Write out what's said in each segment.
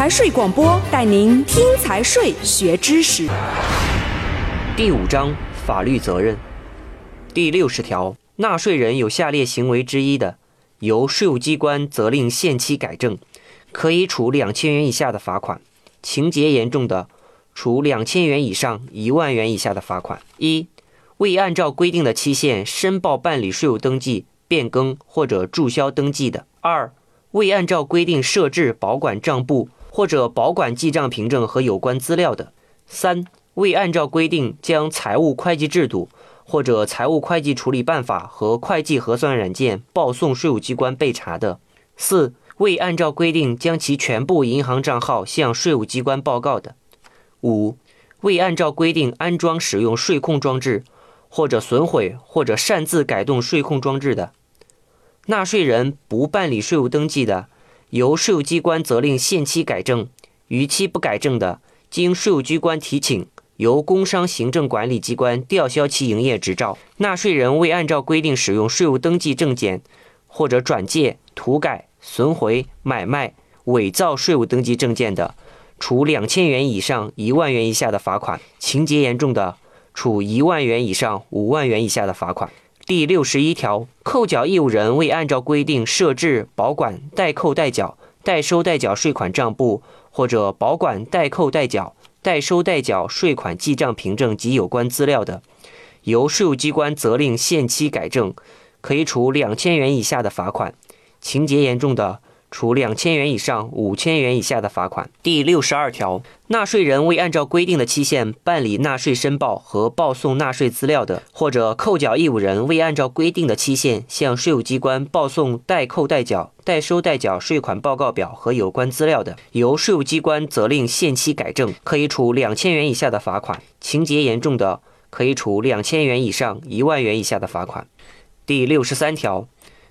财税广播带您听财税学知识。第五章法律责任第六十条，纳税人有下列行为之一的，由税务机关责令限期改正，可以处两千元以下的罚款；情节严重的，处两千元以上一万元以下的罚款。一、未按照规定的期限申报办理税务登记、变更或者注销登记的；二、未按照规定设置保管账簿或者保管记账凭证和有关资料的；三、未按照规定将财务会计制度或者财务会计处理办法和会计核算软件报送税务机关备查的；四、未按照规定将其全部银行账号向税务机关报告的；五、未按照规定安装使用税控装置或者损毁或者擅自改动税控装置的。纳税人不办理税务登记的，由税务机关责令限期改正；逾期不改正的，经税务机关提请，由工商行政管理机关吊销其营业执照。纳税人未按照规定使用税务登记证件，或者转借、涂改、损毁、买卖、伪造税务登记证件的，处两千元以上一万元以下的罚款；情节严重的，处一万元以上五万元以下的罚款。第六十一条，扣缴义务人未按照规定设置保管代扣代缴、代收代缴税款账簿，或者保管代扣代缴、代收代缴税款记账凭证及有关资料的，由税务机关责令限期改正，可以处两千元以下的罚款；情节严重的，处两千元以上五千元以下的罚款。第六十二条，纳税人未按照规定的期限办理纳税申报和报送纳税资料的，或者扣缴义务人未按照规定的期限向税务机关报送代扣代缴、代收代缴税款报告表和有关资料的，由税务机关责令限期改正，可以处两千元以下的罚款；情节严重的，可以处两千元以上一万元以下的罚款。第六十三条，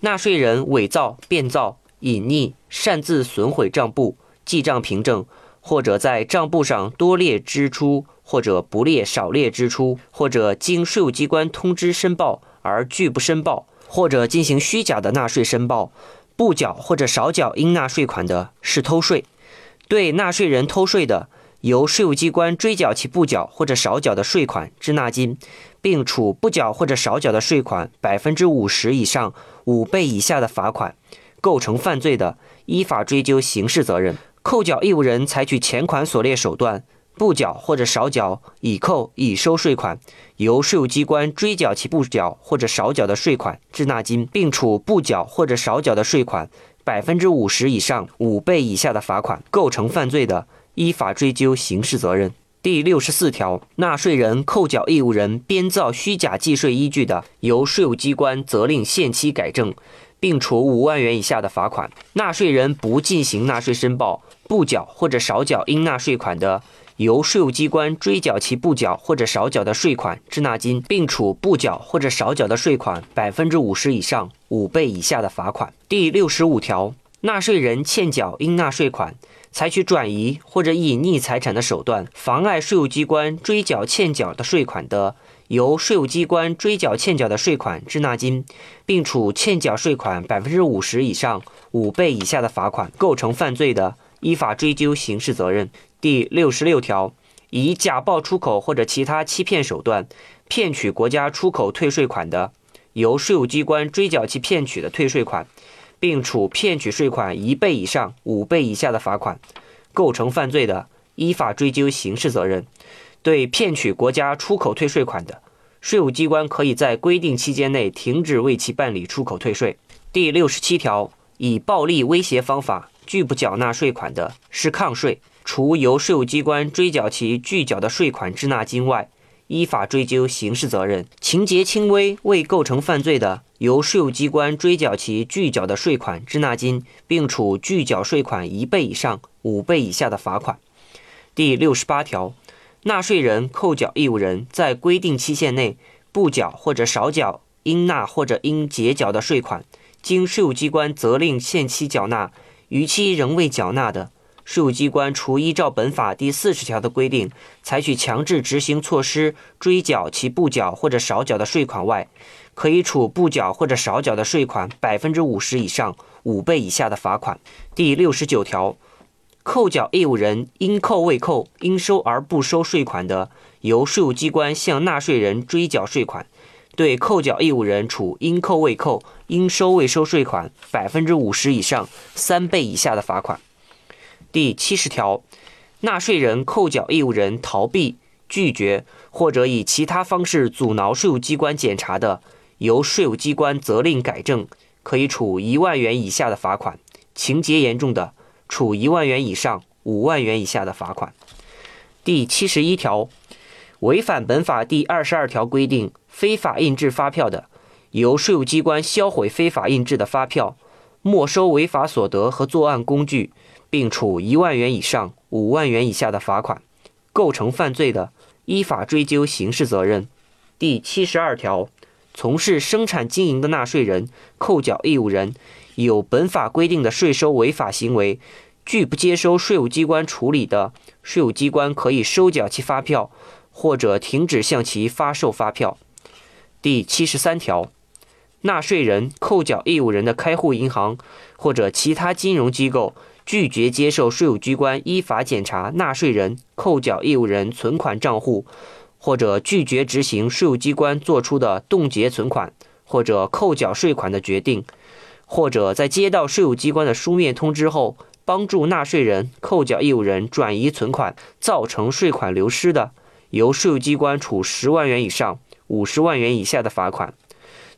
纳税人伪造、变造。隐匿、擅自损毁账簿、记账凭证，或者在账簿上多列支出，或者不列少列支出，或者经税务机关通知申报而拒不申报，或者进行虚假的纳税申报，不缴或者少缴应纳税款的，是偷税。对纳税人偷税的，由税务机关追缴其不缴或者少缴的税款滞纳金，并处不缴或者少缴的税款百分之五十以上五倍以下的罚款。构成犯罪的，依法追究刑事责任。扣缴义务人采取前款所列手段不缴或者少缴已扣已收税款，由税务机关追缴其不缴或者少缴的税款滞纳金，并处不缴或者少缴的税款百分之五十以上五倍以下的罚款。构成犯罪的，依法追究刑事责任。第六十四条，纳税人扣缴义务人编造虚假计税依据的，由税务机关责令限期改正。并处五万元以下的罚款。纳税人不进行纳税申报、不缴或者少缴应纳税款的，由税务机关追缴其不缴或者少缴的税款滞纳金，并处不缴或者少缴的税款百分之五十以上五倍以下的罚款。第六十五条，纳税人欠缴应纳税款，采取转移或者隐匿财产的手段，妨碍税务机关追缴欠缴的税款的。由税务机关追缴欠缴的税款滞纳金，并处欠缴税款百分之五十以上五倍以下的罚款。构成犯罪的，依法追究刑事责任。第六十六条，以假报出口或者其他欺骗手段骗取国家出口退税款的，由税务机关追缴其骗取的退税款，并处骗取税款一倍以上五倍以下的罚款。构成犯罪的，依法追究刑事责任。对骗取国家出口退税款的，税务机关可以在规定期间内停止为其办理出口退税。第六十七条，以暴力威胁方法拒不缴纳税款的，是抗税，除由税务机关追缴其拒缴的税款滞纳金外，依法追究刑事责任。情节轻微未构成犯罪的，由税务机关追缴其拒缴的税款滞纳金，并处拒缴税款一倍以上五倍以下的罚款。第六十八条。纳税人、扣缴义务人在规定期限内不缴或者少缴应纳或者应结缴的税款，经税务机关责令限期缴纳，逾期仍未缴纳的，税务机关除依照本法第四十条的规定采取强制执行措施追缴其不缴或者少缴的税款外，可以处不缴或者少缴的税款百分之五十以上五倍以下的罚款。第六十九条。扣缴义务人应扣未扣、应收而不收税款的，由税务机关向纳税人追缴税款；对扣缴义务人处应扣未扣、应收未收税款百分之五十以上三倍以下的罚款。第七十条，纳税人、扣缴义务人逃避、拒绝或者以其他方式阻挠税务机关检查的，由税务机关责令改正，可以处一万元以下的罚款；情节严重的，处一万元以上五万元以下的罚款。第七十一条，违反本法第二十二条规定非法印制发票的，由税务机关销毁非法印制的发票，没收违法所得和作案工具，并处一万元以上五万元以下的罚款。构成犯罪的，依法追究刑事责任。第七十二条，从事生产经营的纳税人、扣缴义务人。有本法规定的税收违法行为，拒不接收税务机关处理的，税务机关可以收缴其发票，或者停止向其发售发票。第七十三条，纳税人、扣缴义务人的开户银行或者其他金融机构拒绝接受税务机关依法检查纳税人、扣缴义务人存款账户，或者拒绝执行税务机关作出的冻结存款或者扣缴税款的决定。或者在接到税务机关的书面通知后，帮助纳税人、扣缴义务人转移存款，造成税款流失的，由税务机关处十万元以上五十万元以下的罚款；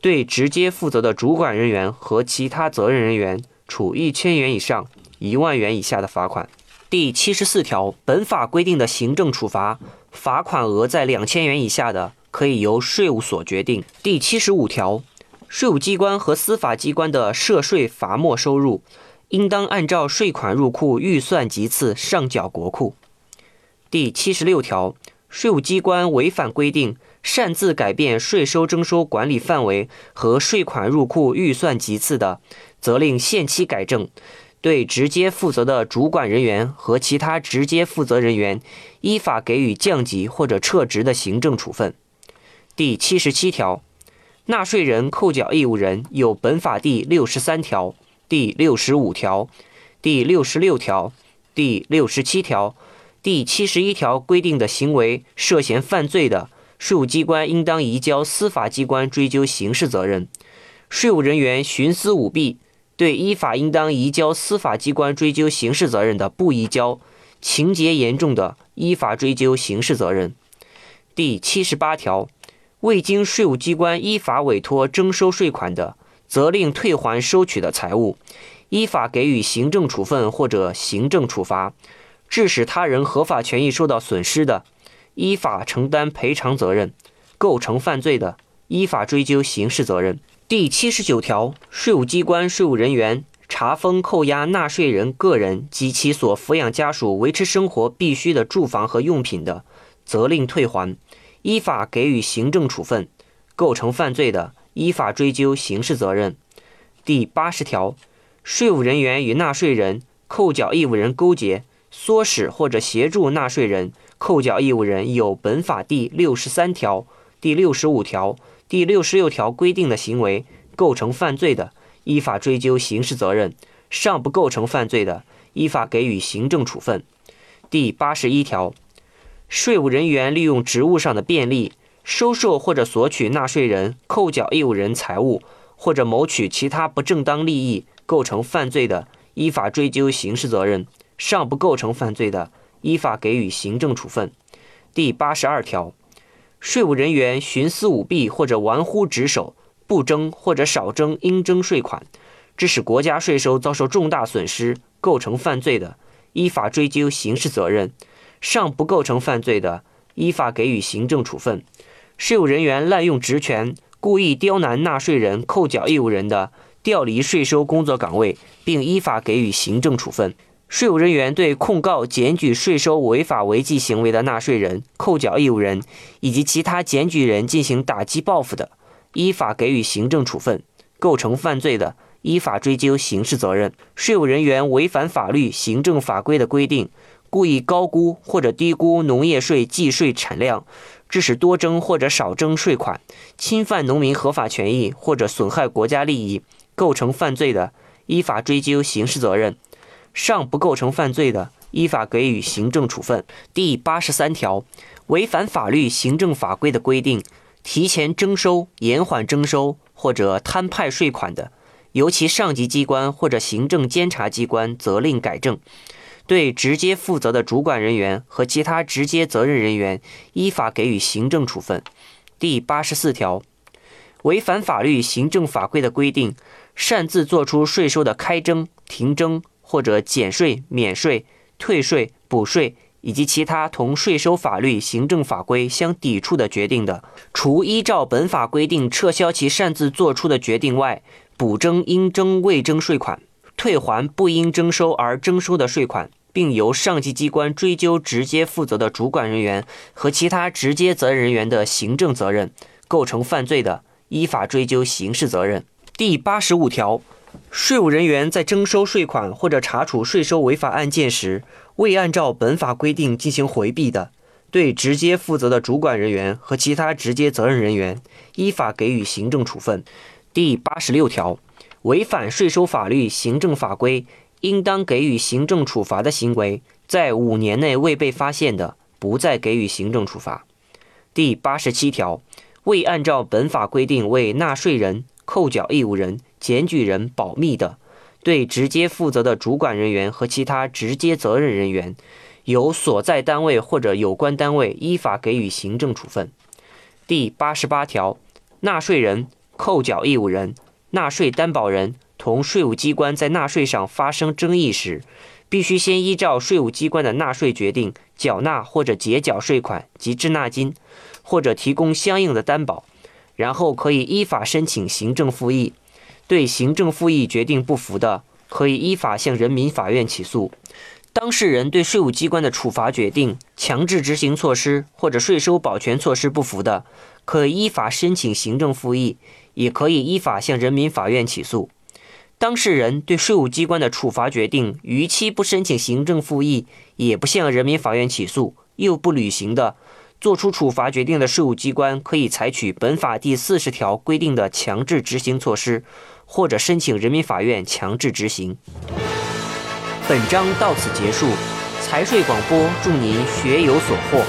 对直接负责的主管人员和其他责任人员，处一千元以上一万元以下的罚款。第七十四条，本法规定的行政处罚，罚款额在两千元以下的，可以由税务所决定。第七十五条。税务机关和司法机关的涉税罚没收入，应当按照税款入库预算级次上缴国库。第七十六条，税务机关违反规定，擅自改变税收征收管理范围和税款入库预算级次的，责令限期改正；对直接负责的主管人员和其他直接负责人员，依法给予降级或者撤职的行政处分。第七十七条。纳税人、扣缴义务人有本法第六十三条、第六十五条、第六十六条、第六十七条、第七十一条规定的行为涉嫌犯罪的，税务机关应当移交司法机关追究刑事责任；税务人员徇私舞弊，对依法应当移交司法机关追究刑事责任的不移交，情节严重的，依法追究刑事责任。第七十八条。未经税务机关依法委托征收税款的，责令退还收取的财物，依法给予行政处分或者行政处罚；致使他人合法权益受到损失的，依法承担赔偿责任；构成犯罪的，依法追究刑事责任。第七十九条，税务机关税务人员查封、扣押纳税人个人及其所抚养家属维持生活必需的住房和用品的，责令退还。依法给予行政处分，构成犯罪的，依法追究刑事责任。第八十条，税务人员与纳税人、扣缴义务人勾结、唆使或者协助纳税人、扣缴义务人有本法第六十三条、第六十五条、第六十六条规定的行为，构成犯罪的，依法追究刑事责任；尚不构成犯罪的，依法给予行政处分。第八十一条。税务人员利用职务上的便利，收受或者索取纳税人、扣缴义务人财物，或者谋取其他不正当利益，构成犯罪的，依法追究刑事责任；尚不构成犯罪的，依法给予行政处分。第八十二条，税务人员徇私舞弊或者玩忽职守，不征或者少征应征税款，致使国家税收遭受重大损失，构成犯罪的，依法追究刑事责任。尚不构成犯罪的，依法给予行政处分；税务人员滥用职权，故意刁难纳税人、扣缴义务人的，调离税收工作岗位，并依法给予行政处分；税务人员对控告、检举税收违法违纪行为的纳税人、扣缴义务人以及其他检举人进行打击报复的，依法给予行政处分；构成犯罪的，依法追究刑事责任。税务人员违反法律、行政法规的规定。故意高估或者低估农业税计税产量，致使多征或者少征税款，侵犯农民合法权益或者损害国家利益，构成犯罪的，依法追究刑事责任；尚不构成犯罪的，依法给予行政处分。第八十三条，违反法律、行政法规的规定，提前征收、延缓征收或者摊派税款的，由其上级机关或者行政监察机关责令改正。对直接负责的主管人员和其他直接责任人员，依法给予行政处分。第八十四条，违反法律、行政法规的规定，擅自作出税收的开征、停征或者减税、免税、退税、补税以及其他同税收法律、行政法规相抵触的决定的，除依照本法规定撤销其擅自作出的决定外，补征应征未征税款。退还不应征收而征收的税款，并由上级机关追究直接负责的主管人员和其他直接责任人员的行政责任，构成犯罪的，依法追究刑事责任。第八十五条，税务人员在征收税款或者查处税收违法案件时，未按照本法规定进行回避的，对直接负责的主管人员和其他直接责任人员，依法给予行政处分。第八十六条。违反税收法律、行政法规，应当给予行政处罚的行为，在五年内未被发现的，不再给予行政处罚。第八十七条，未按照本法规定为纳税人、扣缴义务人、检举人保密的，对直接负责的主管人员和其他直接责任人员，由所在单位或者有关单位依法给予行政处分。第八十八条，纳税人、扣缴义务人。纳税担保人同税务机关在纳税上发生争议时，必须先依照税务机关的纳税决定缴纳或者结缴税款及滞纳金，或者提供相应的担保，然后可以依法申请行政复议。对行政复议决定不服的，可以依法向人民法院起诉。当事人对税务机关的处罚决定、强制执行措施或者税收保全措施不服的，可以依法申请行政复议。也可以依法向人民法院起诉。当事人对税务机关的处罚决定逾期不申请行政复议，也不向人民法院起诉，又不履行的，作出处罚决定的税务机关可以采取本法第四十条规定的强制执行措施，或者申请人民法院强制执行。本章到此结束。财税广播，祝您学有所获。